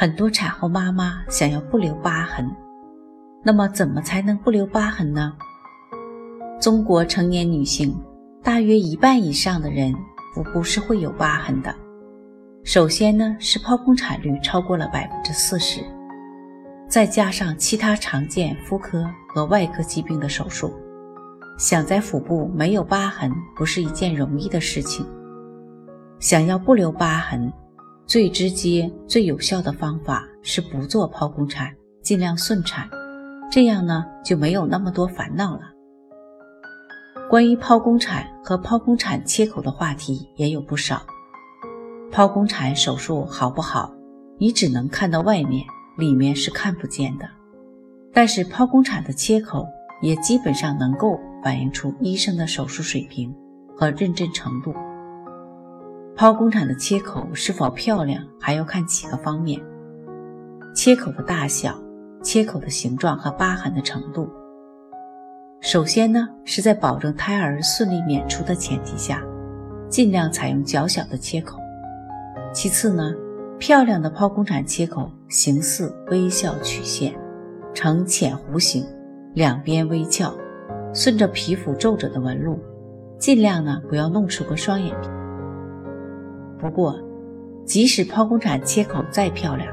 很多产后妈妈想要不留疤痕，那么怎么才能不留疤痕呢？中国成年女性大约一半以上的人腹部是会有疤痕的。首先呢，是剖宫产率超过了百分之四十，再加上其他常见妇科和外科疾病的手术，想在腹部没有疤痕不是一件容易的事情。想要不留疤痕，最直接、最有效的方法是不做剖宫产，尽量顺产，这样呢就没有那么多烦恼了。关于剖宫产和剖宫产切口的话题也有不少。剖宫产手术好不好，你只能看到外面，里面是看不见的。但是剖宫产的切口也基本上能够反映出医生的手术水平和认真程度。剖宫产的切口是否漂亮，还要看几个方面：切口的大小、切口的形状和疤痕的程度。首先呢，是在保证胎儿顺利娩出的前提下，尽量采用较小的切口。其次呢，漂亮的剖宫产切口形似微笑曲线，呈浅弧形，两边微翘，顺着皮肤皱褶的纹路，尽量呢不要弄出个双眼皮。不过，即使剖宫产切口再漂亮，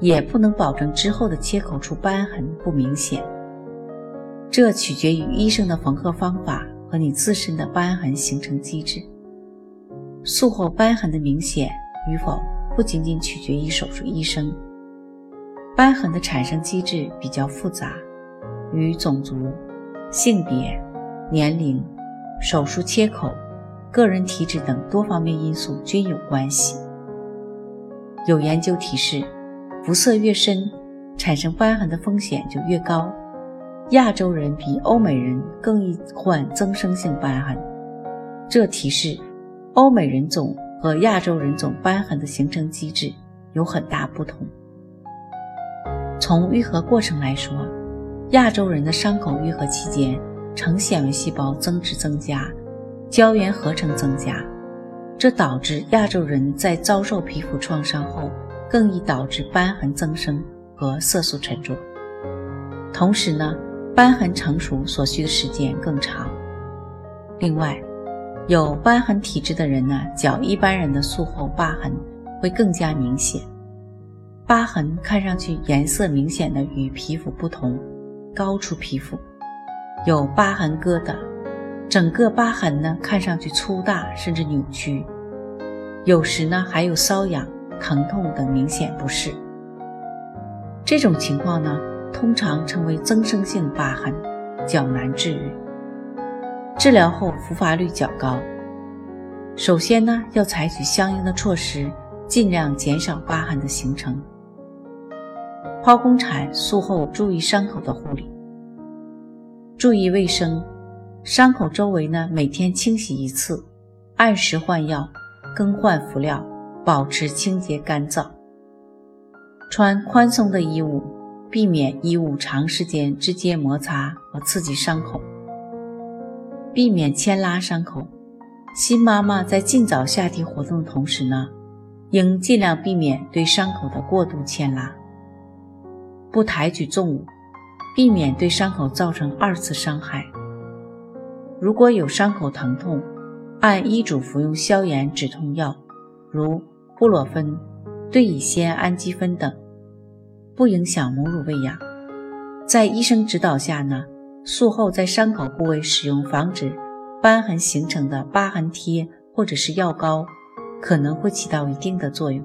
也不能保证之后的切口处瘢痕不明显。这取决于医生的缝合方法和你自身的瘢痕形成机制。术后瘢痕的明显与否，不仅仅取决于手术医生。瘢痕的产生机制比较复杂，与种族、性别、年龄、手术切口。个人体质等多方面因素均有关系。有研究提示，肤色越深，产生瘢痕的风险就越高。亚洲人比欧美人更易患增生性瘢痕，这提示欧美人种和亚洲人种瘢痕的形成机制有很大不同。从愈合过程来说，亚洲人的伤口愈合期间，成纤维细胞增殖增加。胶原合成增加，这导致亚洲人在遭受皮肤创伤后，更易导致瘢痕增生和色素沉着。同时呢，瘢痕成熟所需的时间更长。另外，有瘢痕体质的人呢，较一般人的术后疤痕会更加明显。疤痕看上去颜色明显的与皮肤不同，高出皮肤，有疤痕疙瘩。整个疤痕呢，看上去粗大甚至扭曲，有时呢还有瘙痒、疼痛等明显不适。这种情况呢，通常称为增生性疤痕，较难治愈，治疗后复发率较高。首先呢，要采取相应的措施，尽量减少疤痕的形成。剖宫产术后注意伤口的护理，注意卫生。伤口周围呢，每天清洗一次，按时换药，更换敷料，保持清洁干燥。穿宽松的衣物，避免衣物长时间直接摩擦和刺激伤口，避免牵拉伤口。新妈妈在尽早下地活动的同时呢，应尽量避免对伤口的过度牵拉，不抬举重物，避免对伤口造成二次伤害。如果有伤口疼痛，按医嘱服用消炎止痛药，如布洛芬、对乙酰氨基酚等，不影响母乳喂养。在医生指导下呢，术后在伤口部位使用防止瘢痕形成的疤痕贴或者是药膏，可能会起到一定的作用。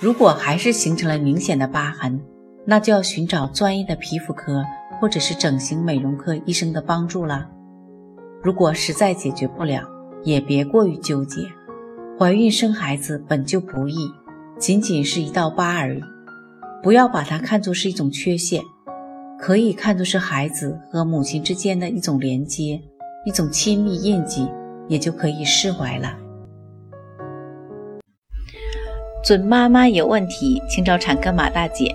如果还是形成了明显的疤痕，那就要寻找专业的皮肤科。或者是整形美容科医生的帮助了。如果实在解决不了，也别过于纠结。怀孕生孩子本就不易，仅仅是一道疤而已，不要把它看作是一种缺陷，可以看作是孩子和母亲之间的一种连接，一种亲密印记，也就可以释怀了。准妈妈有问题，请找产科马大姐。